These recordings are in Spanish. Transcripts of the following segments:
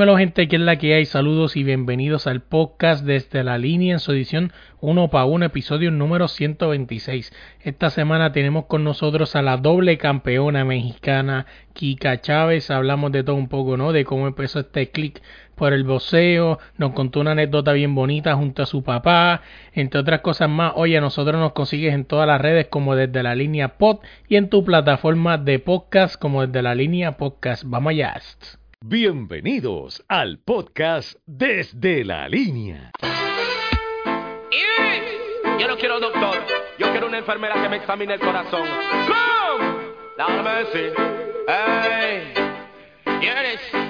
Hola gente, ¿qué es la que hay? Saludos y bienvenidos al podcast desde la línea en su edición 1 para 1, episodio número 126. Esta semana tenemos con nosotros a la doble campeona mexicana Kika Chávez. Hablamos de todo un poco, ¿no? De cómo empezó este click por el boxeo. Nos contó una anécdota bien bonita junto a su papá, entre otras cosas más. Oye, a nosotros nos consigues en todas las redes como desde la línea pod y en tu plataforma de podcast como desde la línea podcast. Vamos allá. Bienvenidos al podcast Desde la Línea. Yo no quiero doctor, yo quiero una enfermera que me examine el corazón. ¡Come! Déjame decir. ¡Ey! ¿Quieres?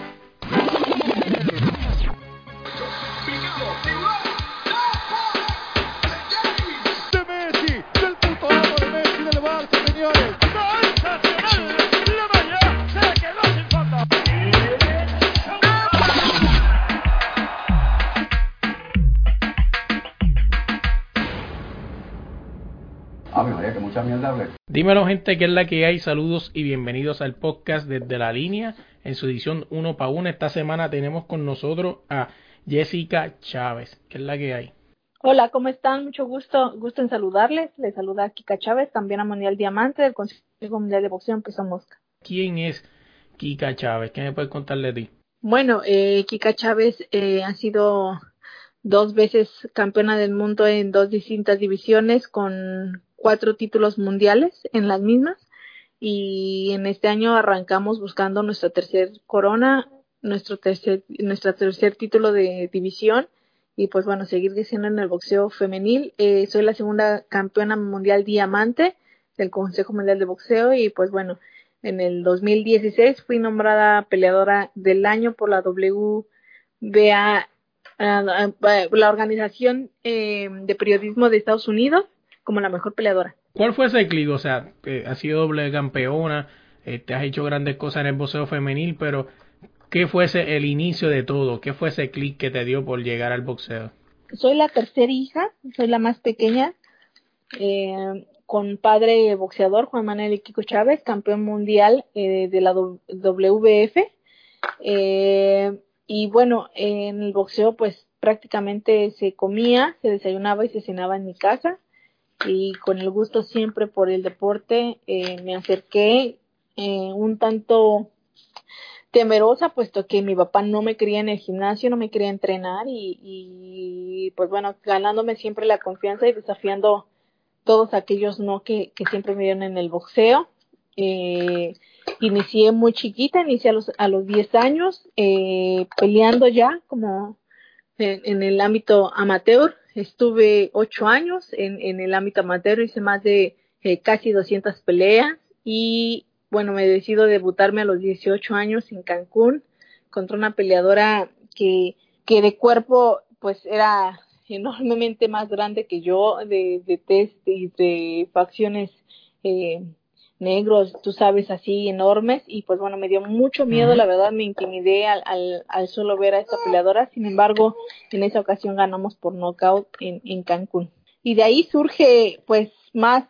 Que mierda hablé. Dímelo gente, ¿qué es la que hay? Saludos y bienvenidos al podcast desde la línea en su edición 1 para 1. Esta semana tenemos con nosotros a Jessica Chávez. ¿Qué es la que hay? Hola, ¿cómo están? Mucho gusto, gusto en saludarles. Les saluda a Kika Chávez, campeona mundial diamante del Consejo Mundial de Boxeo en peso mosca. ¿Quién es Kika Chávez? ¿Qué me puedes contar de ti? Bueno, eh, Kika Chávez eh, ha sido dos veces campeona del mundo en dos distintas divisiones con cuatro títulos mundiales en las mismas. Y en este año arrancamos buscando nuestra tercer corona, nuestro tercer, nuestra tercer título de división. Y pues bueno, seguir diciendo en el boxeo femenil. Eh, soy la segunda campeona mundial diamante del Consejo Mundial de Boxeo. Y pues bueno, en el 2016 fui nombrada peleadora del año por la WBA, ah, la Organización eh, de Periodismo de Estados Unidos, como la mejor peleadora. ¿Cuál fue ese clic? O sea, eh, has sido doble campeona, eh, te has hecho grandes cosas en el boxeo femenil, pero ¿qué fue ese, el inicio de todo? ¿Qué fue ese clic que te dio por llegar al boxeo? Soy la tercera hija, soy la más pequeña, eh, con padre boxeador, Juan Manuel Kiko Chávez, campeón mundial eh, de la WBF. Eh, y bueno, en el boxeo pues prácticamente se comía, se desayunaba y se cenaba en mi casa. Y con el gusto siempre por el deporte eh, me acerqué eh, un tanto temerosa, puesto que mi papá no me quería en el gimnasio, no me quería entrenar y, y pues bueno, ganándome siempre la confianza y desafiando todos aquellos no que, que siempre me dieron en el boxeo. Eh, inicié muy chiquita, inicié a los, a los 10 años, eh, peleando ya como en, en el ámbito amateur. Estuve 8 años en, en el ámbito amateur, hice más de eh, casi 200 peleas y bueno, me decido debutarme a los 18 años en Cancún contra una peleadora que, que de cuerpo pues era enormemente más grande que yo, de, de test y de facciones eh, negros, tú sabes, así enormes, y pues bueno, me dio mucho miedo, la verdad me intimidé al, al, al solo ver a esta peleadora, sin embargo, en esa ocasión ganamos por knockout en, en Cancún. Y de ahí surge pues más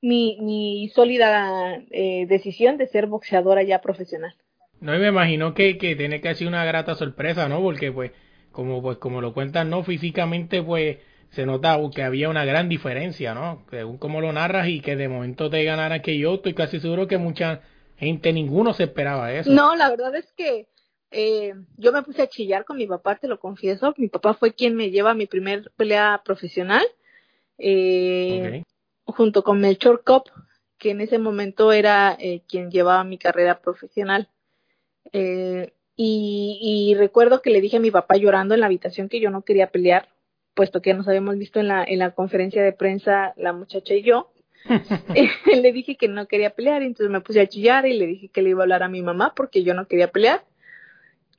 mi, mi sólida eh, decisión de ser boxeadora ya profesional. No, y me imagino que, que tiene que ser una grata sorpresa, ¿no? Porque pues, como pues como lo cuentan, no físicamente pues se nota que había una gran diferencia, ¿no? Según como lo narras y que de momento te ganara que yo, estoy casi seguro que mucha gente, ninguno se esperaba eso. No, la verdad es que eh, yo me puse a chillar con mi papá, te lo confieso. Mi papá fue quien me lleva a mi primer pelea profesional, eh, junto con Melchor Cop, que en ese momento era eh, quien llevaba mi carrera profesional. Eh, y, y recuerdo que le dije a mi papá llorando en la habitación que yo no quería pelear, puesto que nos habíamos visto en la, en la conferencia de prensa la muchacha y yo. le dije que no quería pelear, y entonces me puse a chillar y le dije que le iba a hablar a mi mamá porque yo no quería pelear.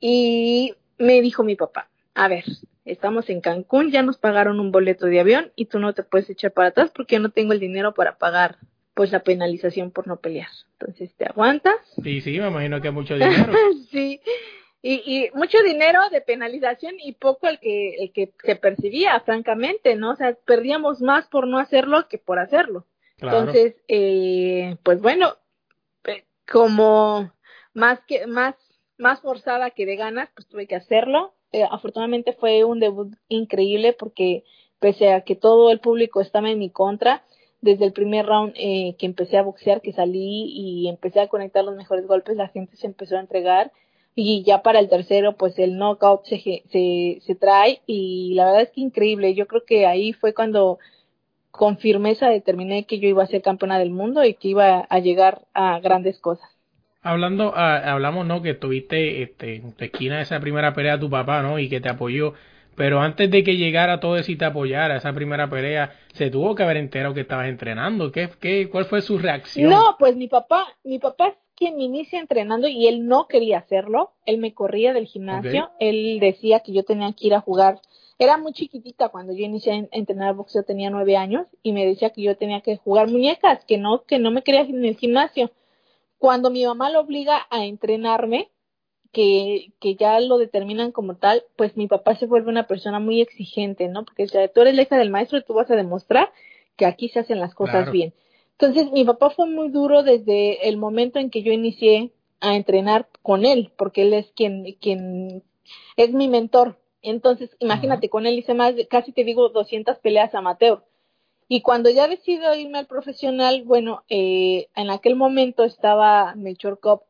Y me dijo mi papá, a ver, estamos en Cancún, ya nos pagaron un boleto de avión y tú no te puedes echar para atrás porque yo no tengo el dinero para pagar pues la penalización por no pelear. Entonces te aguantas. Sí, sí, me imagino que mucho dinero. sí. Y, y mucho dinero de penalización y poco el que el que se percibía, francamente, ¿no? O sea, perdíamos más por no hacerlo que por hacerlo. Claro. Entonces, eh, pues bueno, como más que más más forzada que de ganas, pues tuve que hacerlo. Eh, afortunadamente fue un debut increíble porque pese a que todo el público estaba en mi contra, desde el primer round eh, que empecé a boxear, que salí y empecé a conectar los mejores golpes, la gente se empezó a entregar y ya para el tercero, pues el knockout se, se, se trae y la verdad es que increíble. Yo creo que ahí fue cuando con firmeza determiné que yo iba a ser campeona del mundo y que iba a llegar a grandes cosas. Hablando, ah, hablamos, ¿no? Que tuviste este, en tu esquina esa primera pelea de tu papá, ¿no? Y que te apoyó. Pero antes de que llegara todo eso y te apoyara, esa primera pelea, se tuvo que haber enterado que estabas entrenando. ¿Qué, qué, ¿Cuál fue su reacción? No, pues mi papá, mi papá quien me inicia entrenando y él no quería hacerlo. Él me corría del gimnasio. Él decía que yo tenía que ir a jugar. Era muy chiquitita cuando yo inicié a entrenar boxeo, tenía nueve años y me decía que yo tenía que jugar muñecas, que no, que no me quería en el gimnasio. Cuando mi mamá lo obliga a entrenarme, que, que ya lo determinan como tal, pues mi papá se vuelve una persona muy exigente, ¿no? Porque o tú eres la hija del maestro y tú vas a demostrar que aquí se hacen las cosas bien. Entonces, mi papá fue muy duro desde el momento en que yo inicié a entrenar con él, porque él es quien, quien es mi mentor. Entonces, imagínate, con él hice más, casi te digo, 200 peleas amateur. Y cuando ya decido irme al profesional, bueno, eh, en aquel momento estaba Melchor Cop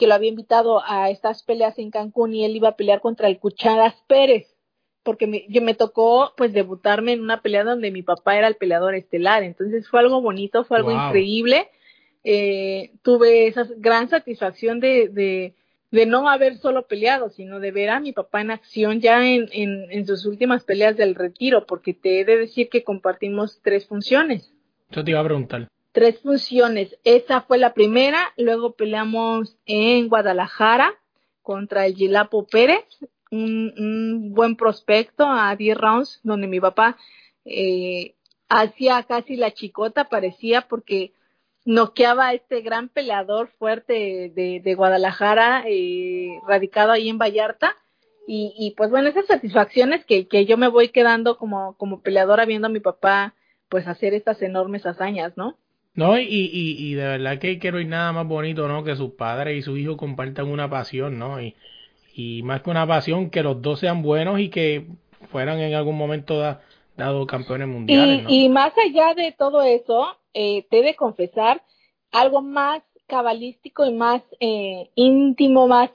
que lo había invitado a estas peleas en Cancún y él iba a pelear contra el Cucharas Pérez, porque me, yo me tocó pues debutarme en una pelea donde mi papá era el peleador estelar, entonces fue algo bonito, fue algo increíble, eh, tuve esa gran satisfacción de, de, de, no haber solo peleado, sino de ver a mi papá en acción ya en, en, en sus últimas peleas del retiro, porque te he de decir que compartimos tres funciones. Yo te iba a preguntar tres funciones. Esa fue la primera, luego peleamos en Guadalajara contra el Gilapo Pérez, un, buen prospecto a 10 rounds, donde mi papá eh, hacía casi la chicota, parecía, porque noqueaba a este gran peleador fuerte de, de Guadalajara, eh, radicado ahí en Vallarta. Y, y, pues bueno, esas satisfacciones que, que yo me voy quedando como, como peleadora viendo a mi papá pues hacer estas enormes hazañas, ¿no? No, y, y, y de verdad que quiero ir nada más bonito, ¿no? Que sus padres y su hijo compartan una pasión, ¿no? Y, y más que una pasión, que los dos sean buenos y que fueran en algún momento dado campeones mundiales. Y, y más allá de todo eso, eh, te he de confesar algo más cabalístico y más eh, íntimo, más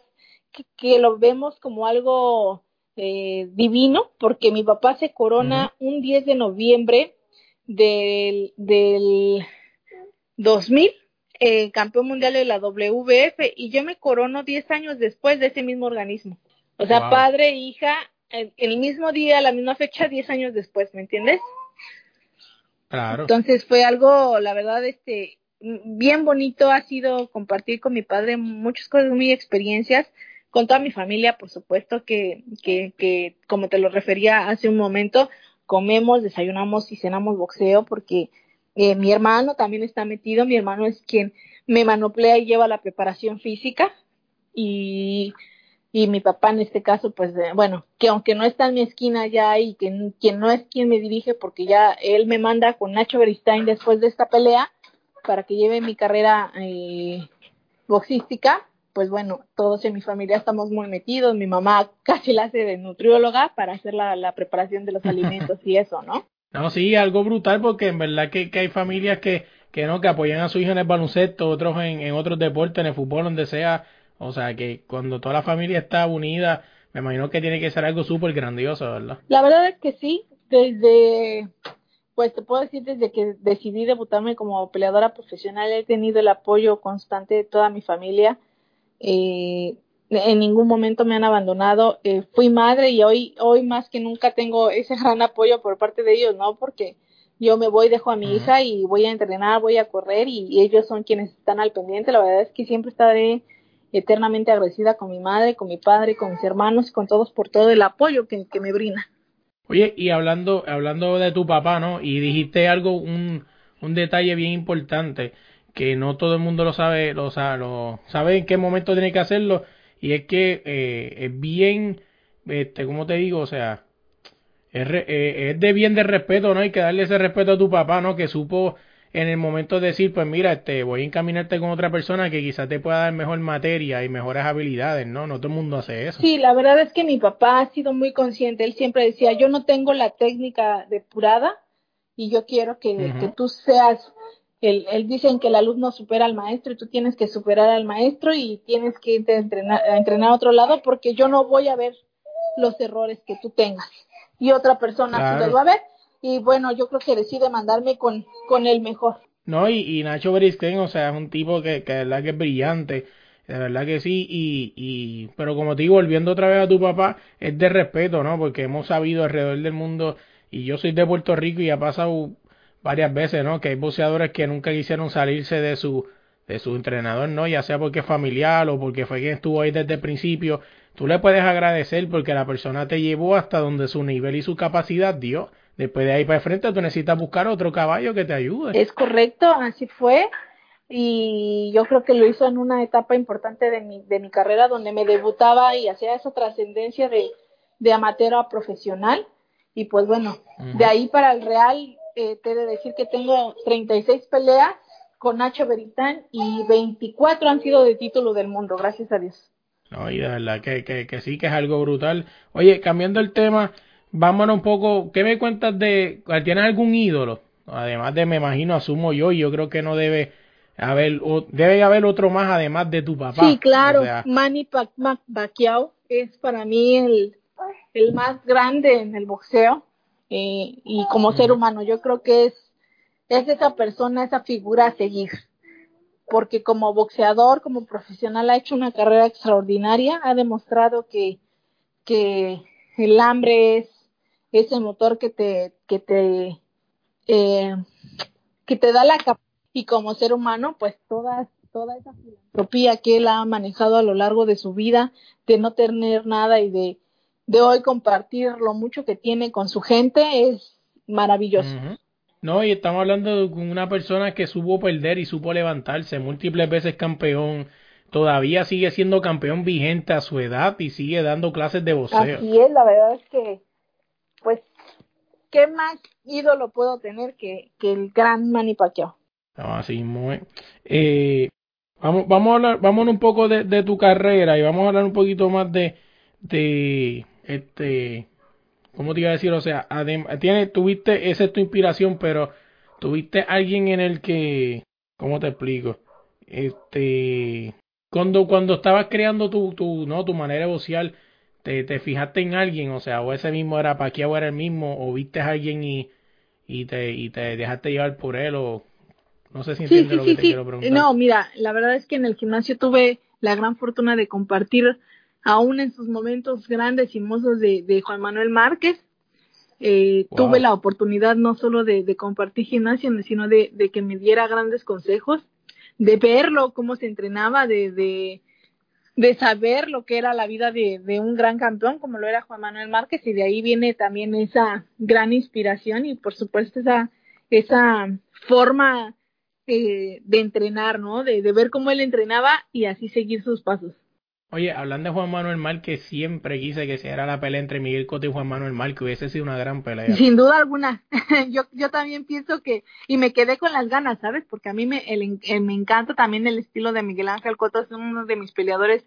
que, lo vemos como algo eh, divino, porque mi papá se corona un 10 de noviembre del, del 2000, eh, campeón mundial de la WF, y yo me corono 10 años después de ese mismo organismo. O sea, padre e hija, el, el, mismo día, la misma fecha, 10 años después, ¿me entiendes? Claro. Entonces fue algo, la verdad, este, bien bonito ha sido compartir con mi padre muchas cosas, muy experiencias, con toda mi familia, por supuesto, que, que, que como te lo refería hace un momento, comemos, desayunamos y cenamos boxeo porque eh, mi hermano también está metido, mi hermano es quien me manoplea y lleva la preparación física y, y mi papá en este caso, pues eh, bueno, que aunque no está en mi esquina ya y que quien no es quien me dirige porque ya él me manda con Nacho Beristain después de esta pelea para que lleve mi carrera eh, boxística, pues bueno, todos en mi familia estamos muy metidos, mi mamá casi la hace de nutrióloga para hacer la, la preparación de los alimentos y eso, ¿no? No, sí, algo brutal porque en verdad que, que hay familias que, que no, que apoyan a su hijo en el baloncesto, otros en, en otros deportes, en el fútbol, donde sea. O sea, que cuando toda la familia está unida, me imagino que tiene que ser algo súper grandioso, ¿verdad? La verdad es que sí, desde, pues te puedo decir, desde que decidí debutarme como peleadora profesional, he tenido el apoyo constante de toda mi familia. Eh, en ningún momento me han abandonado. Eh, fui madre y hoy, hoy más que nunca tengo ese gran apoyo por parte de ellos, ¿no? Porque yo me voy, dejo a mi hija y voy a entrenar, voy a correr y, ellos son quienes están al pendiente. La verdad es que siempre estaré eternamente agradecida con mi madre, con mi padre, con mis hermanos, con todos por todo el apoyo que, que me brinda. Oye, y hablando, hablando de tu papá, ¿no? Y dijiste algo, un, un detalle bien importante que no todo el mundo lo sabe, lo, lo sabe en qué momento tiene que hacerlo y es que eh, es bien, este, ¿cómo te digo? O sea, es, eh, es, de bien de respeto, ¿no? Hay que darle ese respeto a tu papá, ¿no? Que supo en el momento de decir, pues mira, este, voy a encaminarte con otra persona que quizás te pueda dar mejor materia y mejores habilidades, ¿no? No todo el mundo hace eso. Sí, la verdad es que mi papá ha sido muy consciente. Él siempre decía, yo no tengo la técnica depurada y yo quiero que, que tú seas, él, él dicen que el alumno supera al maestro y tú tienes que superar al maestro y tienes que irte a entrenar, a entrenar a otro lado porque yo no voy a ver los errores que tú tengas y otra persona sí Claro. los va a ver y bueno, yo creo que decide mandarme con, con el mejor. No, y, y Nacho Beristain, o sea, es un tipo que, que de verdad que es brillante, de verdad que sí, y, y, pero como te digo, volviendo otra vez a tu papá, es de respeto, ¿no? Porque hemos sabido alrededor del mundo, y yo soy de Puerto Rico y ha pasado varias veces, ¿no? Que hay boxeadores que nunca quisieron salirse de su, de su entrenador, ¿no? Ya sea porque es familiar o porque fue quien estuvo ahí desde el principio. Tú le puedes agradecer porque la persona te llevó hasta donde su nivel y su capacidad dio. Después de ahí para el frente tú necesitas buscar otro caballo que te ayude. Es correcto, así fue. Y yo creo que lo hizo en una etapa importante de mi, de mi carrera donde me debutaba y hacía esa trascendencia de, de amateur a profesional. Y pues bueno, de ahí para el Real, eh, te he de decir que tengo 36 peleas con Nacho Beritán y 24 han sido de título del mundo, gracias a Dios. No, y de verdad que, que, que sí, que es algo brutal. Oye, cambiando el tema, vámonos un poco. ¿Qué me cuentas de. ¿Tienes algún ídolo? Además de, me imagino, asumo yo, y yo creo que no debe haber. o- debe haber otro más además de tu papá. Sí, claro, O sea, Manny Pacquiao es para mí el, el más grande en el boxeo eh, y como ser humano yo creo que es, es esa persona, esa figura a seguir, porque como boxeador, como profesional ha hecho una carrera extraordinaria, ha demostrado que, que el hambre es ese motor que te, que te, eh, que te da la capacidad y como ser humano, pues toda, toda esa filantropía que él ha manejado a lo largo de su vida, de no tener nada y de, de hoy compartir lo mucho que tiene con su gente, es maravilloso. No, y estamos hablando de una persona que supo perder y supo levantarse, múltiples veces campeón, todavía sigue siendo campeón vigente a su edad y sigue dando clases de boxeo. Así es, la verdad es que, pues, ¿qué más ídolo puedo tener que, que el gran Manny Pacquiao? No, así es. Eh, vamos, vamos a hablar, vámonos un poco de, de tu carrera y vamos a hablar un poquito más de, de este, ¿cómo te iba a decir? O sea, tiene, tuviste, esa es tu inspiración, pero tuviste alguien en el que, ¿cómo te explico? Este, cuando, cuando estabas creando tu, tu, no, tu manera de boxear, te, te fijaste en alguien, o sea, o ese mismo era Pacquiao era el mismo, o viste a alguien y, y te, y te dejaste llevar por él, o no sé si entiendes sí, lo sí, que te quiero preguntar. No, mira, la verdad es que en el gimnasio tuve la gran fortuna de compartir, aún en sus momentos grandes y mozos de, de Juan Manuel Márquez. Eh, Wow. Tuve la oportunidad no solo de, de compartir gimnasio, sino de, de que me diera grandes consejos, de verlo, cómo se entrenaba, de, de, saber lo que era la vida de, de un gran campeón, como lo era Juan Manuel Márquez, y de ahí viene también esa gran inspiración y por supuesto esa, esa forma eh, de entrenar, ¿no? De, de ver cómo él entrenaba y así seguir sus pasos. Oye, hablando de Juan Manuel Márquez, siempre quise que se era la pelea entre Miguel Cotto y Juan Manuel Márquez, hubiese sido una gran pelea. Sin duda alguna. yo, yo también pienso que, y me quedé con las ganas, ¿sabes? Porque a mí me, el, eh, me encanta también el estilo de Miguel Ángel Cotto, es uno de mis peleadores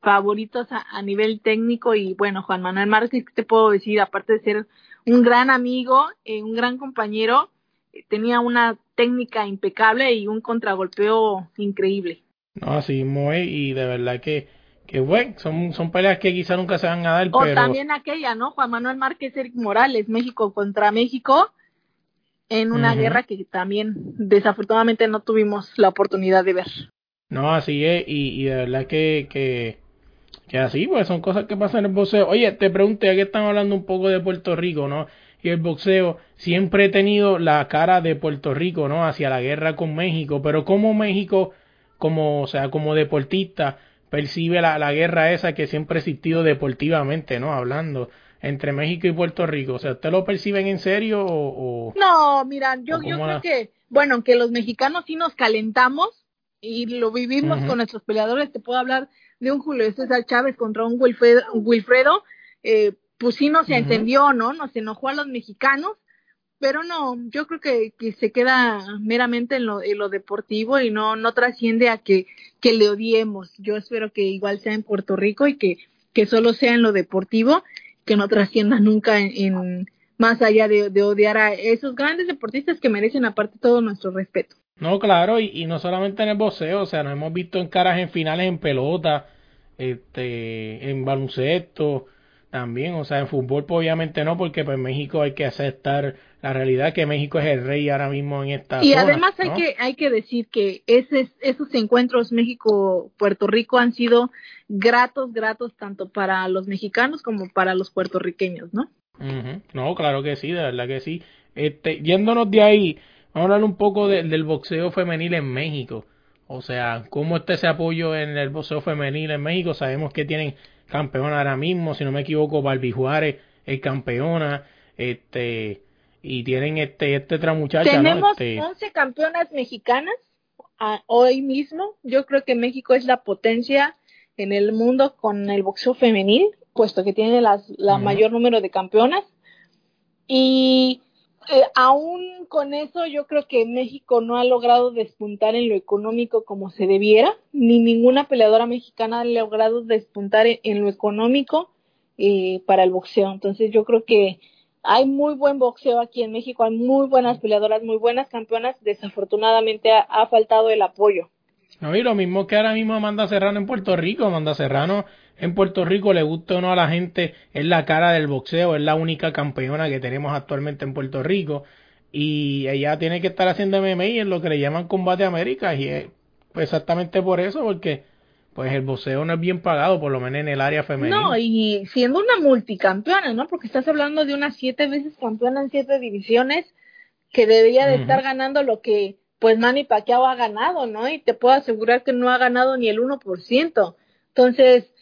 favoritos a, a nivel técnico y bueno, Juan Manuel Márquez, ¿qué te puedo decir? Aparte de ser un gran amigo, eh, un gran compañero, eh, tenía una técnica impecable y un contragolpeo increíble. No, así es, y de verdad que, que bueno, son, son peleas que quizá nunca se van a dar, O pero también aquella, ¿no? Juan Manuel Márquez, Eric Morales, México contra México, en una guerra que también desafortunadamente no tuvimos la oportunidad de ver. no, así es, y, y de verdad que, que, que así, pues son cosas que pasan en el boxeo. Oye, te pregunté, ya que estamos hablando un poco de Puerto Rico, ¿no? Y el boxeo, siempre he tenido la cara de Puerto Rico, ¿no? Hacia la guerra con México, pero como México, como, o sea, como deportista, percibe la, la guerra esa que siempre ha existido deportivamente, ¿no? Hablando entre México y Puerto Rico. O sea, ¿ustedes lo perciben en serio o...? o- No, mira, yo, ¿O yo creo la- que, bueno, que los mexicanos sí nos calentamos y lo vivimos con nuestros peleadores. Te puedo hablar de un Julio César Chávez contra un Wilfredo, un Wilfredo eh, pues sí no se Ujú. entendió, ¿no? Nos enojó a los mexicanos, pero no, yo creo que, que se queda meramente en lo, en lo deportivo y no, no trasciende a que, que le odiemos. Yo espero que igual sea en Puerto Rico y que, que solo sea en lo deportivo, que no trascienda nunca en, más allá de, de, odiar a esos grandes deportistas que merecen aparte todo nuestro respeto. No, claro, y, y no solamente en el boxeo, o sea, nos hemos visto en caras en finales en pelota, este, en baloncesto, también, o sea, en fútbol pues, obviamente no, porque pues México hay que aceptar la realidad que México es el rey ahora mismo en esta y zona, además hay ¿no? que hay que decir que ese, esos encuentros México Puerto Rico han sido gratos gratos tanto para los mexicanos como para los puertorriqueños no no claro que sí de verdad que sí. Este yéndonos de ahí vamos a hablar un poco de- del boxeo femenil en México. O sea cómo está ese apoyo en el boxeo femenil en México sabemos que tienen campeona ahora mismo si no me equivoco Barbie Juárez es campeona este y tienen este este otra muchacha ¿no? tenemos este 11 campeonas mexicanas ah, hoy mismo. Yo creo que México es la potencia en el mundo con el boxeo femenil puesto que tiene las, la mayor número de campeonas. Y eh, aún con eso yo creo que México no ha logrado despuntar en lo económico como se debiera, ni ninguna peleadora mexicana ha logrado despuntar en, en lo económico eh, para el boxeo. Entonces yo creo que hay muy buen boxeo aquí en México, hay muy buenas peleadoras, muy buenas campeonas, desafortunadamente ha, ha faltado el apoyo. No, y lo mismo que ahora mismo Amanda Serrano en Puerto Rico. Amanda Serrano en Puerto Rico, le gusta o no a la gente, es la cara del boxeo, es la única campeona que tenemos actualmente en Puerto Rico. Y ella tiene que estar haciendo MMA en lo que le llaman Combate América. Y es exactamente por eso, porque pues el boxeo no es bien pagado, por lo menos en el área femenina. No, y siendo una multicampeona, ¿no? Porque estás hablando de una siete veces campeona en siete divisiones que debería de estar ganando lo que pues Manny Pacquiao ha ganado, ¿no? Y te puedo asegurar que no ha ganado ni el 1%. Entonces,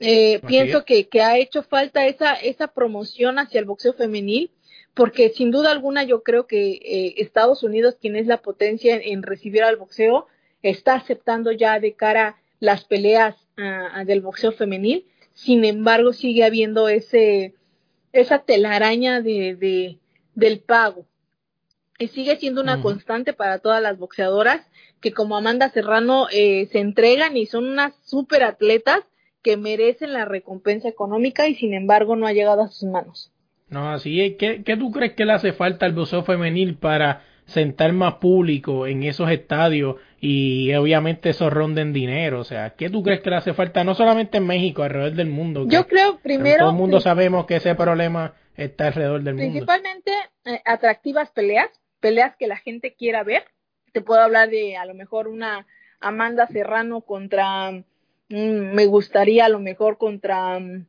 eh, pienso que, que ha hecho falta esa, esa promoción hacia el boxeo femenil, porque sin duda alguna yo creo que eh, Estados Unidos, quien es la potencia en, en recibir al boxeo, está aceptando ya de cara las peleas ah, del boxeo femenil. Sin embargo, sigue habiendo ese esa telaraña de, de del pago. Y sigue siendo una Ujú. constante para todas las boxeadoras que como Amanda Serrano eh, se entregan y son unas super atletas que merecen la recompensa económica y sin embargo no ha llegado a sus manos. No, así es. ¿Qué, ¿Qué tú crees que le hace falta al boxeo femenil para sentar más público en esos estadios y obviamente eso ronden dinero? O sea, ¿qué tú crees que le hace falta no solamente en México, alrededor del mundo? Yo creo primero todo el mundo sabemos que ese problema está alrededor del mundo. principalmente eh, atractivas peleas, peleas que la gente quiera ver. Te puedo hablar de a lo mejor una Amanda Serrano contra, me gustaría a lo mejor contra mm,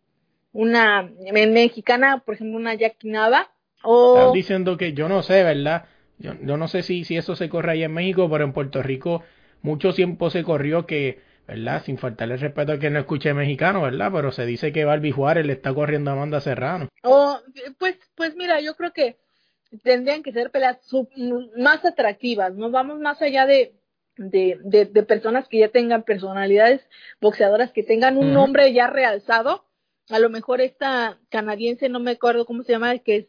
una en mexicana, por ejemplo, una Jackie Nava o Están diciendo que yo no sé, ¿verdad? Yo, yo no sé si, si eso se corre ahí en México, pero en Puerto Rico mucho tiempo se corrió que, ¿verdad? Sin faltarle respeto a quien no escuche mexicano, ¿verdad? Pero se dice que Barbie Juárez le está corriendo a Amanda Serrano. O, pues, pues mira, yo creo que tendrían que ser peleas sub- más atractivas, ¿no? Vamos más allá de, de, de, de personas que ya tengan personalidades boxeadoras, que tengan un nombre ya realzado. A lo mejor esta canadiense, no me acuerdo cómo se llama, que es,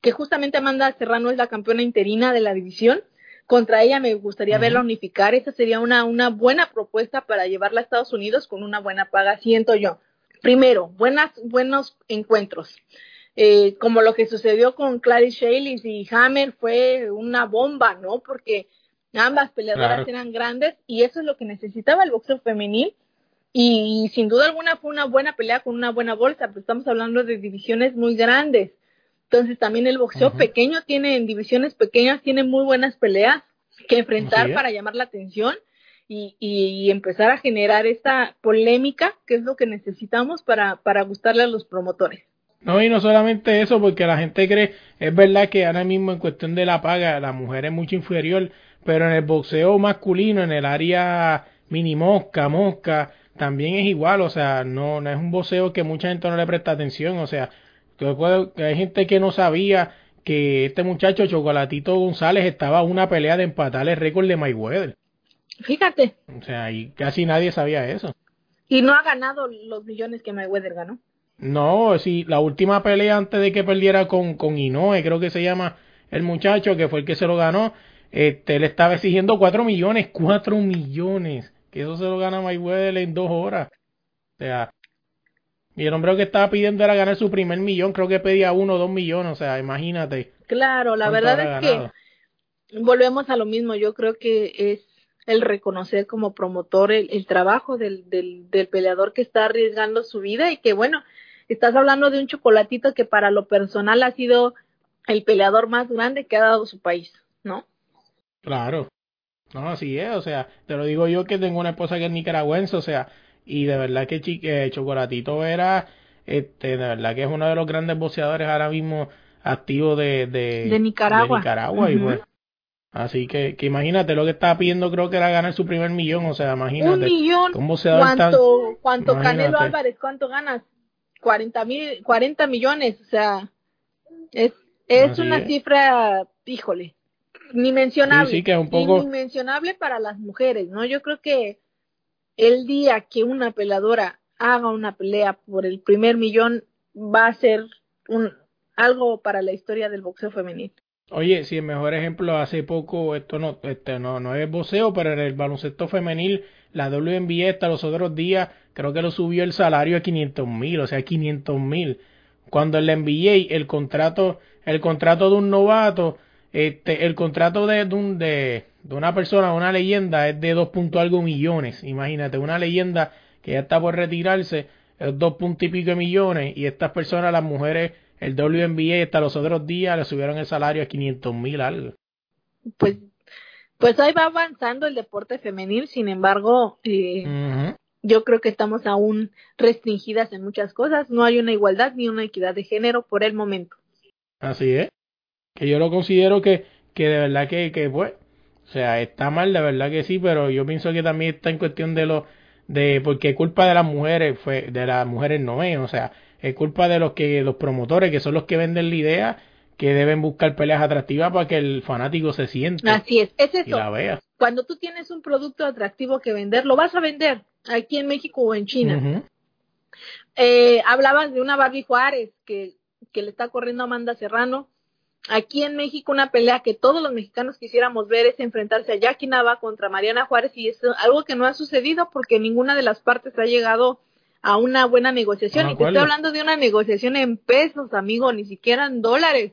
que justamente Amanda Serrano es la campeona interina de la división. Contra ella me gustaría verla unificar. Esa sería una, una buena propuesta para llevarla a Estados Unidos con una buena paga, siento yo. Primero, buenas, buenos encuentros eh, como lo que sucedió con Clarice Shaylis y Hammer fue una bomba, ¿no? Porque ambas peleadoras Claro. eran grandes y eso es lo que necesitaba el boxeo femenil y, sin duda alguna fue una buena pelea con una buena bolsa, pero estamos hablando de divisiones muy grandes. Entonces también el boxeo pequeño tiene, en divisiones pequeñas tiene muy buenas peleas que enfrentar para llamar la atención y, y, y empezar a generar esta polémica que es lo que necesitamos para, para gustarle a los promotores. No, y no solamente eso, porque la gente cree, es verdad que ahora mismo en cuestión de la paga, la mujer es mucho inferior, pero en el boxeo masculino, en el área mini mosca, mosca, también es igual, o sea, no, no es un boxeo que mucha gente no le presta atención, o sea, hay gente que no sabía que este muchacho Chocolatito González estaba a una pelea de empatar el récord de Mayweather, Fíjate, o sea, y casi nadie sabía eso. y no ha ganado los millones que Mayweather ganó. No, sí, la última pelea antes de que perdiera con, con Inoue, creo que se llama, el muchacho que fue el que se lo ganó, este, le estaba exigiendo 4 millones, 4 millones, que eso se lo gana Mayweather en dos horas. O sea, y el hombre que estaba pidiendo era ganar su primer millón, creo que pedía uno o dos millones, o sea, imagínate. Claro, la verdad es que volvemos a lo mismo, yo creo que es el reconocer como promotor el, el trabajo del, del, del peleador que está arriesgando su vida y que bueno, estás hablando de un chocolatito que para lo personal ha sido el peleador más grande que ha dado su país, ¿no? Claro, no, así es, o sea, te lo digo yo que tengo una esposa que es nicaragüense, o sea, y de verdad que eh, Chocolatito era, este, de verdad que es uno de los grandes boxeadores ahora mismo activos de, de, de Nicaragua. De Nicaragua y pues, Así que, que imagínate lo que estaba pidiendo, creo que era ganar su primer millón, o sea, imagínate. Un millón. ¿Cómo se ¿Cuánto, cuánto Canelo Álvarez, cuánto ganas? 40 mil, 40 millones, o sea, es, es una es. cifra, híjole, ni mencionable. Sí, sí, que es un poco... Ni mencionable para las mujeres, ¿no? Yo creo que el día que una peleadora haga una pelea por el primer millón va a ser un, algo para la historia del boxeo femenino. Oye, si el mejor ejemplo hace poco, esto no, este no, no es boxeo, pero en el baloncesto femenil, la WNBA hasta los otros días, creo que lo subió el salario a 500 mil, o sea, 500 mil. Cuando en la NBA, el contrato, el contrato de un novato, este, el contrato de, de, un, de, de una persona, una leyenda, es de 2 punto algo millones. Imagínate, una leyenda que ya está por retirarse, es 2 punto y pico millones, y estas personas, las mujeres, el WNBA hasta los otros días le subieron el salario a 500 mil algo. Pues, pues ahí va avanzando el deporte femenil, sin embargo, eh, uh -huh. yo creo que estamos aún restringidas en muchas cosas, no hay una igualdad ni una equidad de género por el momento. Así es, que yo lo considero que, que de verdad que, que pues, o sea, está mal, de verdad que sí, pero yo pienso que también está en cuestión de los, de, porque culpa de las mujeres fue, de las mujeres no es, o sea, es culpa de los que los promotores que son los que venden la idea que deben buscar peleas atractivas para que el fanático se siente así es es eso. y la vea. cuando tú tienes un producto atractivo que vender lo vas a vender aquí en México o en China. Uh -huh. eh, hablabas de una Barbie Juárez que que le está corriendo a Amanda Serrano aquí en México una pelea que todos los mexicanos quisiéramos ver es enfrentarse a Jackie Nava contra Mariana Juárez y es algo que no ha sucedido porque ninguna de las partes ha llegado a una buena negociación. y te estoy hablando de una negociación en pesos, amigo, ni siquiera en dólares.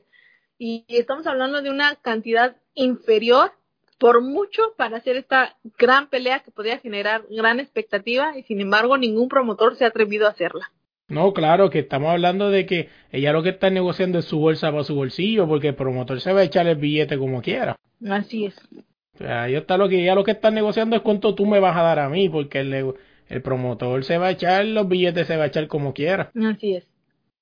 Y, y estamos hablando de una cantidad inferior por mucho para hacer esta gran pelea que podría generar gran expectativa y sin embargo ningún promotor se ha atrevido a hacerla. No, claro, que estamos hablando de que ella lo que está negociando es su bolsa para su bolsillo, porque el promotor se va a echar el billete como quiera. Así es. O sea, ella, está lo que, ella lo que está negociando es cuánto tú me vas a dar a mí, porque el, el promotor se va a echar, los billetes se va a echar como quiera. Así es.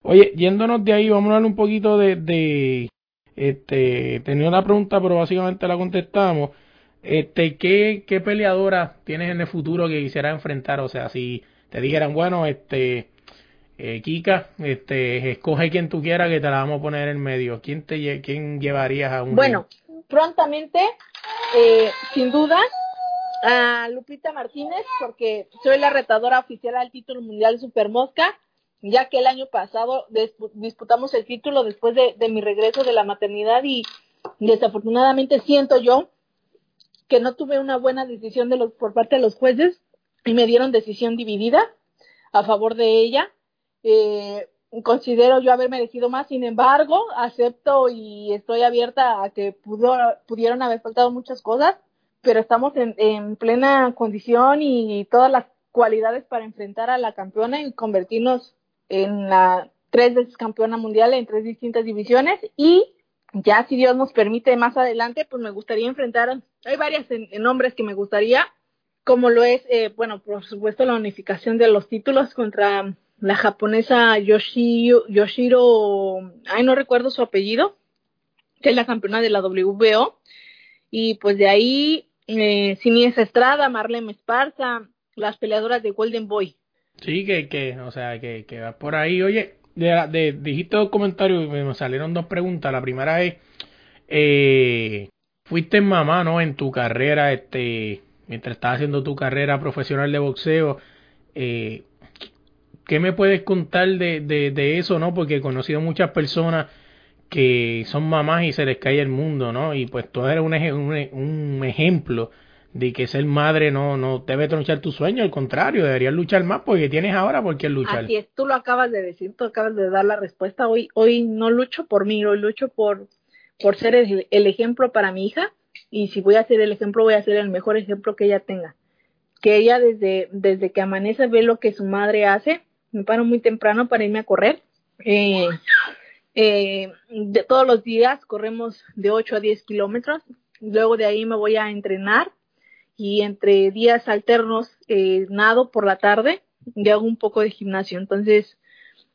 Oye, yéndonos de ahí, vamos a hablar un poquito de, de este, tenía una pregunta, pero básicamente la contestamos. Este, ¿qué, qué peleadora tienes en el futuro que quisieras enfrentar? O sea, si te dijeran, bueno, este, eh, Kika, este, escoge quien tú quieras que te la vamos a poner en medio. ¿Quién te quién llevarías a un Bueno, prontamente, eh, sin duda, a Lupita Martínez, porque soy la retadora oficial al título mundial Super Mosca, ya que el año pasado disputamos el título después de, de mi regreso de la maternidad y desafortunadamente siento yo que no tuve una buena decisión de los, por parte de los jueces y me dieron decisión dividida a favor de ella. Eh, considero yo haber merecido más, sin embargo, acepto y estoy abierta a que pudo, pudieron haber faltado muchas cosas, pero estamos en, en plena condición y todas las cualidades para enfrentar a la campeona y convertirnos en la tres veces campeona mundial en tres distintas divisiones. Y ya si Dios nos permite más adelante, pues me gustaría enfrentar, hay en nombres que me gustaría, como lo es, eh, bueno, por supuesto la unificación de los títulos contra la japonesa Yoshiro, Yoshiro, ay no recuerdo su apellido, que es la campeona de la WBO, y pues de ahí eh, Siniesa Estrada, Marlene Esparza, las peleadoras de Golden Boy. Sí, que, que o sea, que, que va por ahí. Oye, de, de, dijiste dos comentarios y me salieron dos preguntas. La primera es, eh, fuiste mamá, ¿no? En tu carrera, este, mientras estabas haciendo tu carrera profesional de boxeo. Eh, ¿Qué me puedes contar de, de, eso, no? Porque he conocido muchas personas que son mamás y se les cae el mundo, ¿no? Y pues tú eres un, un, un ejemplo de que ser madre no, no debe tronchar tu sueño, al contrario, deberías luchar más porque tienes ahora por qué luchar. Así es, tú lo acabas de decir, tú acabas de dar la respuesta. Hoy, hoy no lucho por mí, hoy lucho por, por ser el, el ejemplo para mi hija y si voy a ser el ejemplo, voy a ser el mejor ejemplo que ella tenga. Que ella desde, desde que amanece ve lo que su madre hace, me paro muy temprano para irme a correr. Eh, eh, de todos los días corremos de 8 a 10 kilómetros. Luego de ahí me voy a entrenar y entre días alternos eh, nado por la tarde y hago un poco de gimnasio. Entonces,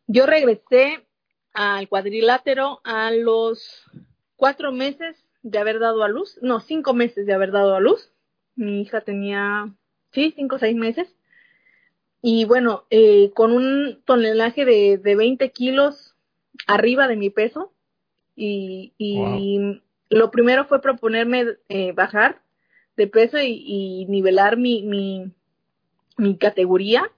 yo regresé al cuadrilátero a los cuatro meses de haber dado a luz, no, cinco meses de haber dado a luz. Mi hija tenía, sí, cinco o seis meses. Y bueno, eh, con un tonelaje de, de 20 kilos arriba de mi peso. Y, y lo primero fue proponerme eh, bajar de peso y, y nivelar mi, mi, mi, categoría.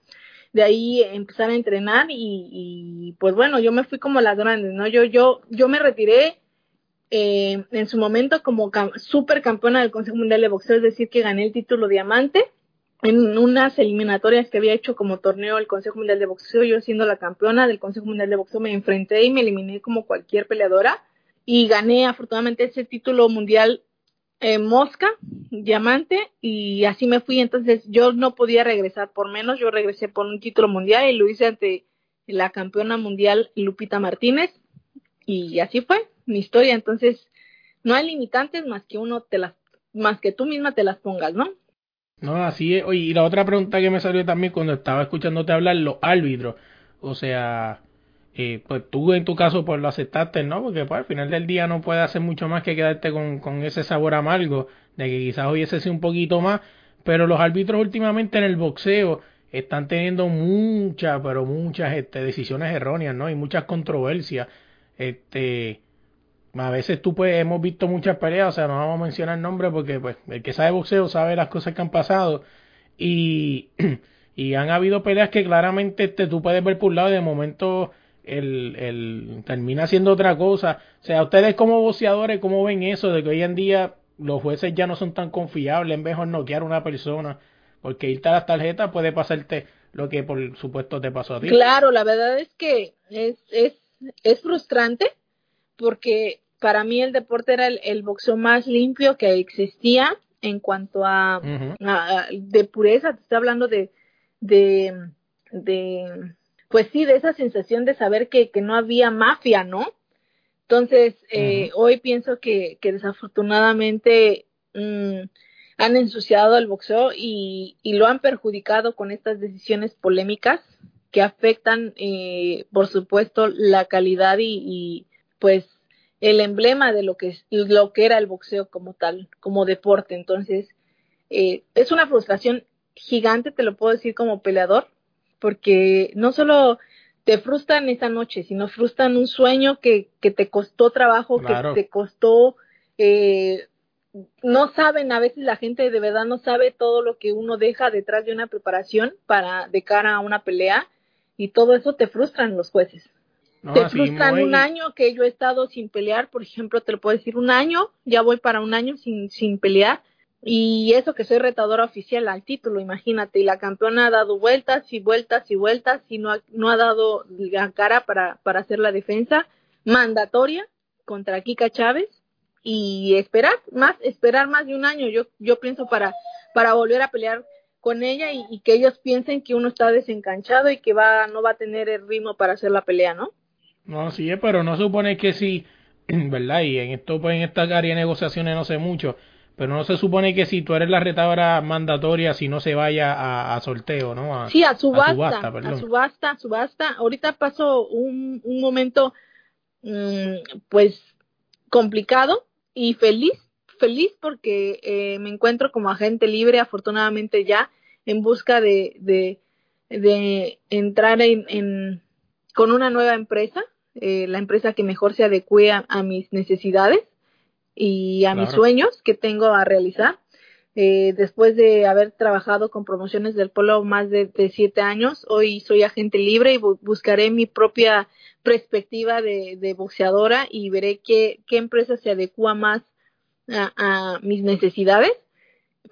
De ahí empezar a entrenar y, y, pues bueno, yo me fui como las grandes, ¿no? Yo, yo, yo me retiré eh, en su momento como super campeona del Consejo Mundial de Boxeo, es decir, que gané el título diamante en unas eliminatorias que había hecho como torneo el Consejo Mundial de Boxeo, yo siendo la campeona del Consejo Mundial de Boxeo me enfrenté y me eliminé como cualquier peleadora y gané afortunadamente ese título mundial eh, mosca, diamante y así me fui, entonces yo no podía regresar por menos, yo regresé por un título mundial y lo hice ante la campeona mundial Lupita Martínez y así fue mi historia, entonces no hay limitantes más que uno te las más que tú misma te las pongas, ¿no? No, así es. Oye, y la otra pregunta que me salió también cuando estaba escuchándote hablar, los árbitros. O sea, eh, pues tú en tu caso pues lo aceptaste, ¿no? Porque pues al final del día no puedes hacer mucho más que quedarte con, con ese sabor amargo de que quizás hubiese sido un poquito más. Pero los árbitros últimamente en el boxeo están teniendo muchas, pero muchas este, decisiones erróneas, ¿no? Y muchas controversias. Este, a veces tú pues hemos visto muchas peleas, o sea, no vamos a mencionar nombres porque pues el que sabe boxeo sabe las cosas que han pasado y, y han habido peleas que claramente este, tú puedes ver por un lado y de momento el, el termina haciendo otra cosa. O sea, ustedes como boxeadores, ¿cómo ven eso de que hoy en día los jueces ya no son tan confiables, es mejor noquear a una persona? Porque irte a las tarjetas puede pasarte lo que por supuesto te pasó a ti. Claro, la verdad es que es, es, es frustrante porque para mí el deporte era el, el boxeo más limpio que existía en cuanto a, uh -huh. a, de pureza, te estoy hablando de, de, de, pues sí, de esa sensación de saber que, que no había mafia, ¿no? Entonces, eh, uh -huh. hoy pienso que, que desafortunadamente mmm, han ensuciado el boxeo y, y, lo han perjudicado con estas decisiones polémicas que afectan, eh, por supuesto, la calidad y, y pues el emblema de lo que lo que era el boxeo como tal, como deporte. Entonces, eh, es una frustración gigante, te lo puedo decir como peleador, porque no solo te frustran esa noche, sino frustran un sueño que, que te costó trabajo, claro. que te costó, eh, no saben, a veces la gente de verdad no sabe todo lo que uno deja detrás de una preparación para de cara a una pelea y todo eso te frustran los jueces. No, te frustran muy... un año que yo he estado sin pelear, por ejemplo, te lo puedo decir, un año, ya voy para un año sin, sin pelear, y eso que soy retadora oficial al título, imagínate, y la campeona ha dado vueltas y vueltas y vueltas y no ha, no ha dado la cara para, para hacer la defensa mandatoria contra Kika Chávez y esperar más, esperar más de un año, yo, yo pienso para, para volver a pelear con ella y, y que ellos piensen que uno está desencanchado y que va, no va a tener el ritmo para hacer la pelea, ¿no? No, sí, pero no supone que sí, ¿verdad? Y en esto, pues en esta área de negociaciones no sé mucho, pero no se supone que si tú eres la retadora mandatoria, si no se vaya a, a sorteo, ¿no? A, sí, a subasta, a subasta, a subasta, subasta. Ahorita pasó un, un momento, mmm, pues, complicado y feliz, feliz porque eh, me encuentro como agente libre, afortunadamente ya, en busca de, de, de entrar en, en, con una nueva empresa eh, la empresa que mejor se adecue a, a mis necesidades y a claro. mis sueños que tengo a realizar. Eh, después de haber trabajado con promociones del pueblo más de, de, siete años, hoy soy agente libre y bu buscaré mi propia perspectiva de, de boxeadora y veré qué, qué empresa se adecua más a, a mis necesidades.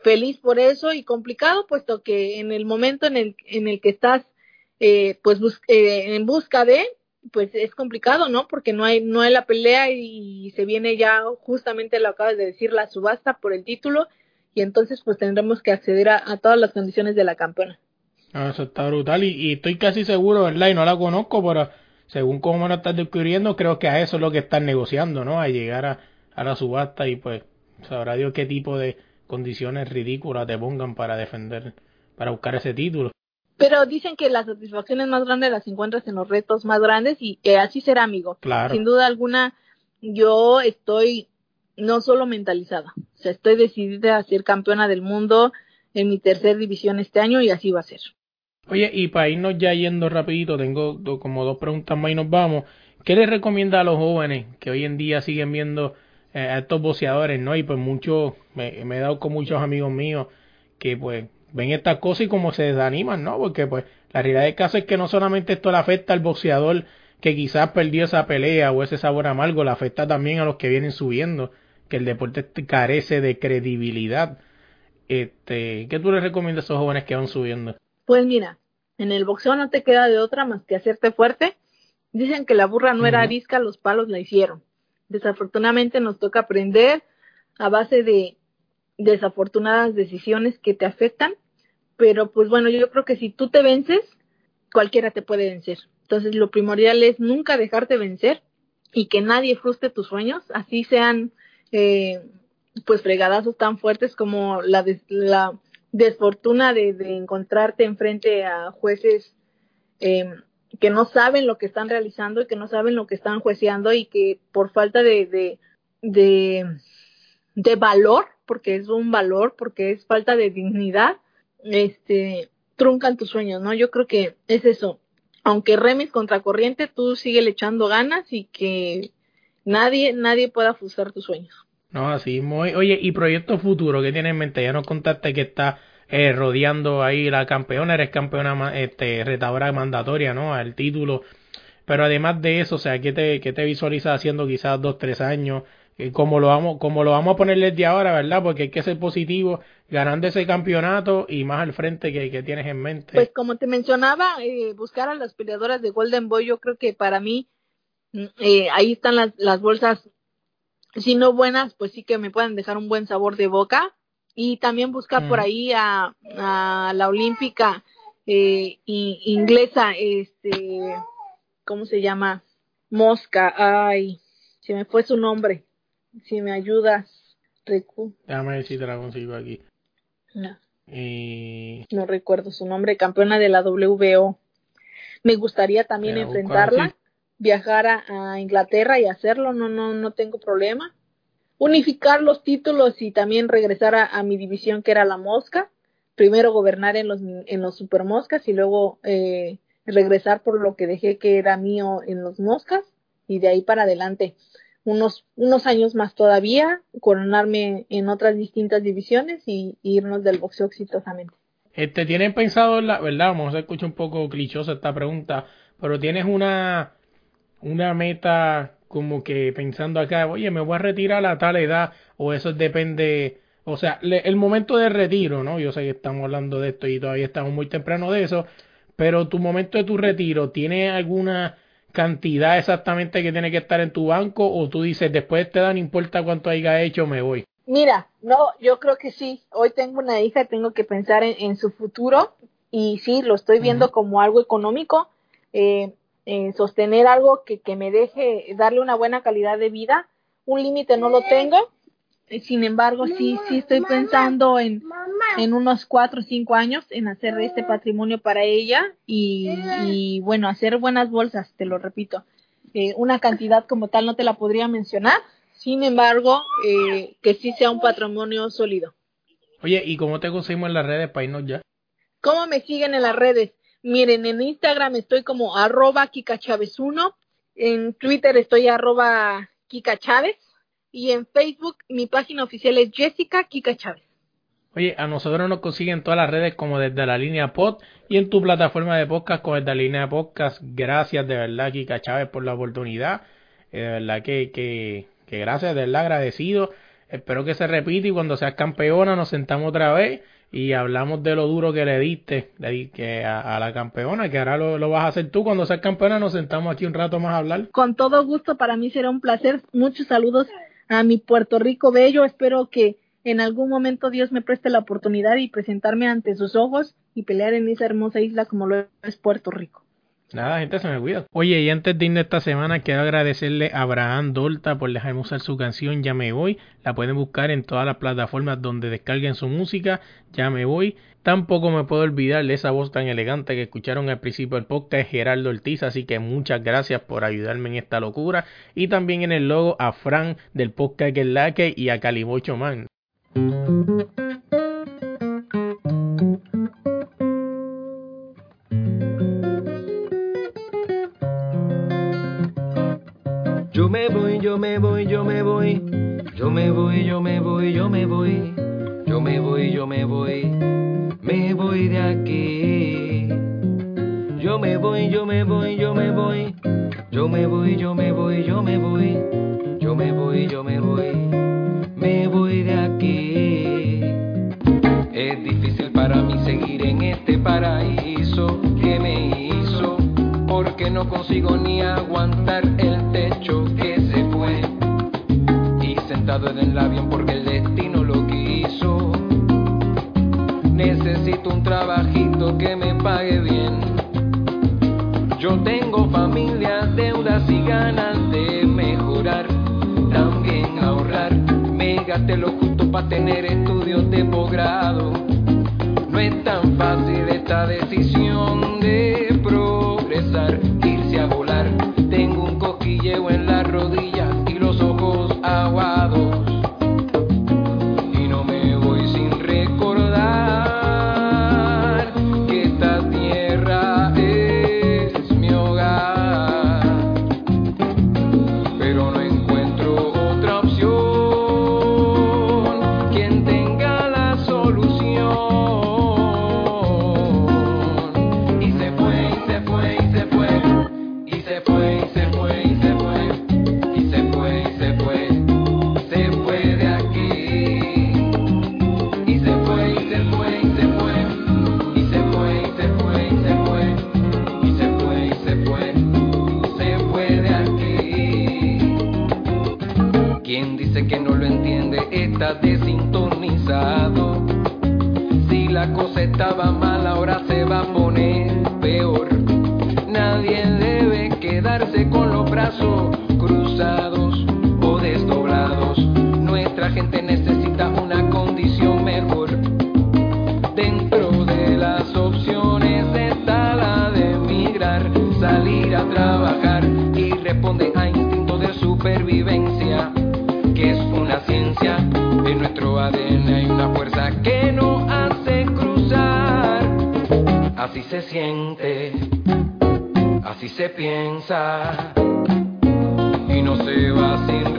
Feliz por eso y complicado, puesto que en el momento en el, en el que estás eh, pues bus eh, en busca de, pues es complicado, ¿no? Porque no hay, no hay la pelea y, se viene ya justamente lo acabas de decir, la subasta por el título y entonces pues tendremos que acceder a, todas las condiciones de la campeona. Ah, eso está brutal y, estoy casi seguro, ¿verdad? Y no la conozco, pero según cómo me lo estás descubriendo, creo que a eso es lo que están negociando, ¿no? A llegar a, a la subasta y pues sabrá Dios qué tipo de condiciones ridículas te pongan para defender, para buscar ese título. Pero dicen que las satisfacciones más grandes las encuentras en los retos más grandes y que así será, amigo. Claro. Sin duda alguna, yo estoy no solo mentalizada, o sea, estoy decidida a ser campeona del mundo en mi tercer división este año y así va a ser. Oye, y para irnos ya yendo rapidito, tengo do, como dos preguntas más y nos vamos. ¿Qué les recomienda a los jóvenes que hoy en día siguen viendo eh, a estos boxeadores, no? Y pues mucho, me, me he dado con muchos amigos míos que pues ven estas cosas y como se desaniman, ¿no? Porque pues la realidad del caso es que no solamente esto le afecta al boxeador que quizás perdió esa pelea o ese sabor amargo, le afecta también a los que vienen subiendo, que el deporte carece de credibilidad. Este, ¿qué tú les recomiendas a esos jóvenes que van subiendo? Pues mira, en el boxeo no te queda de otra más que hacerte fuerte. Dicen que la burra no era arisca, los palos la hicieron. Desafortunadamente nos toca aprender a base de desafortunadas decisiones que te afectan, pero pues bueno, yo creo que si tú te vences, cualquiera te puede vencer. Entonces lo primordial es nunca dejarte vencer y que nadie frustre tus sueños, así sean eh, pues fregadazos tan fuertes como la, des, la desfortuna de, de, encontrarte enfrente a jueces eh, que no saben lo que están realizando y que no saben lo que están jueceando y que por falta de, de, de, de valor, porque es un valor, porque es falta de dignidad, este, truncan tus sueños, ¿no? Yo creo que es eso. Aunque remes contra corriente, tú sigue le echando ganas y que nadie, nadie pueda frustrar tus sueños. No, así, muy, oye, y proyecto futuro, ¿qué tienes en mente? Ya nos contaste que está eh, rodeando ahí la campeona, eres campeona este, retadora mandatoria, ¿no? Al título. Pero además de eso, o sea, ¿qué te, qué te visualizas haciendo quizás dos, tres años? Como lo vamos, como lo vamos a poner desde ahora, ¿verdad? Porque hay que ser positivo, ganando ese campeonato y más al frente que, que tienes en mente. Pues como te mencionaba, eh, buscar a las peleadoras de Golden Boy, yo creo que para mí eh, ahí están las, las bolsas, si no buenas, pues sí que me pueden dejar un buen sabor de boca. Y también buscar mm. por ahí a, a la olímpica eh, inglesa, este, ¿cómo se llama? Mosca, ay, se me fue su nombre si me ayudas, Recu. Déjame ver si te la consigo aquí. No. Y... No recuerdo su nombre, campeona de la WBO. Me gustaría también Pero, enfrentarla, viajar a, a, Inglaterra y hacerlo, no, no, no tengo problema. Unificar los títulos y también regresar a, a mi división que era la mosca. Primero gobernar en los, en los super moscas y luego eh, regresar por lo que dejé que era mío en los moscas y de ahí para adelante unos, unos años más todavía, coronarme en otras distintas divisiones y, irnos del boxeo exitosamente. Este, ¿Tienen pensado, la verdad, vamos a escuchar un poco clichosa esta pregunta, pero tienes una, una meta como que pensando acá, oye, me voy a retirar a tal edad, o eso depende, o sea, le, el momento de retiro, ¿no? Yo sé que estamos hablando de esto y todavía estamos muy temprano de eso, pero tu momento de tu retiro, ¿tiene alguna cantidad exactamente que tiene que estar en tu banco o tú dices después te da no importa cuánto haya hecho me voy. Mira no yo creo que sí. Hoy tengo una hija tengo que pensar en, en su futuro y sí lo estoy viendo uh -huh. como algo económico eh, eh, sostener algo que, que me deje darle una buena calidad de vida. Un límite no lo tengo sin embargo sí sí estoy pensando en en unos cuatro o cinco años en hacer este patrimonio para ella y, y bueno hacer buenas bolsas te lo repito. Eh, una cantidad como tal no te la podría mencionar sin embargo eh, que sí sea un patrimonio sólido. Oye y cómo te conseguimos en las redes para irnos ya cómo me siguen en las redes miren en Instagram estoy como arroba Kika Chávez 1 en Twitter estoy arroba Kika Chávez y en Facebook mi página oficial es Jessica Kika Chávez. Oye, a nosotros nos consiguen todas las redes como desde la línea pod y en tu plataforma de podcast como desde la línea podcast. Gracias de verdad, Kika Chávez, por la oportunidad. Eh, de verdad que, que, que gracias, de verdad agradecido. Espero que se repita y cuando seas campeona nos sentamos otra vez y hablamos de lo duro que le diste que a, la campeona, que ahora lo, lo, vas a hacer tú. Cuando seas campeona nos sentamos aquí un rato más a hablar. Con todo gusto, para mí será un placer. Muchos saludos a mi Puerto Rico bello. Espero que en algún momento Dios me preste la oportunidad y presentarme ante sus ojos y pelear en esa hermosa isla como lo es Puerto Rico. Nada, gente, se me cuida. Oye, y antes de irnos esta semana, quiero agradecerle a Abraham Dolta por dejarme usar su canción Ya me voy. La pueden buscar en todas las plataformas donde descarguen su música. Ya me voy. Tampoco me puedo olvidar de esa voz tan elegante que escucharon al principio del podcast, Gerardo Ortiz. Así que muchas gracias por ayudarme en esta locura. Y también en el logo a Fran del podcast Que Laque y a Calimocho Man. Yo me voy, yo me voy, yo me voy. Yo me voy, yo me voy, yo me voy. Yo me voy, yo me voy. Me voy de aquí. Yo me voy, yo me voy, yo me voy. Yo me voy, yo me voy, yo me voy. Yo me voy, yo me voy. Me voy de aquí. Es difícil para mí seguir en este paraíso que me. Porque no consigo ni aguantar el techo que se fue. Y sentado en el avión porque el destino lo quiso. Necesito un trabajito que me pague bien. Yo tengo familia, deudas y ganas de mejorar. También ahorrar. Me gasté lo justo para tener estudios de posgrado. No es tan fácil esta decisión de entiende está desintonizado. Si la cosa estaba mal, ahora se va a poner peor. Nadie debe quedarse con los brazos cruzados o desdoblados. Nuestra gente necesita una condición mejor. Dentro de las opciones está la de emigrar, salir a trabajar y responde a instinto de supervivencia, En nuestro ADN hay una fuerza que nos hace cruzar. Así se siente, así se piensa y no se va sin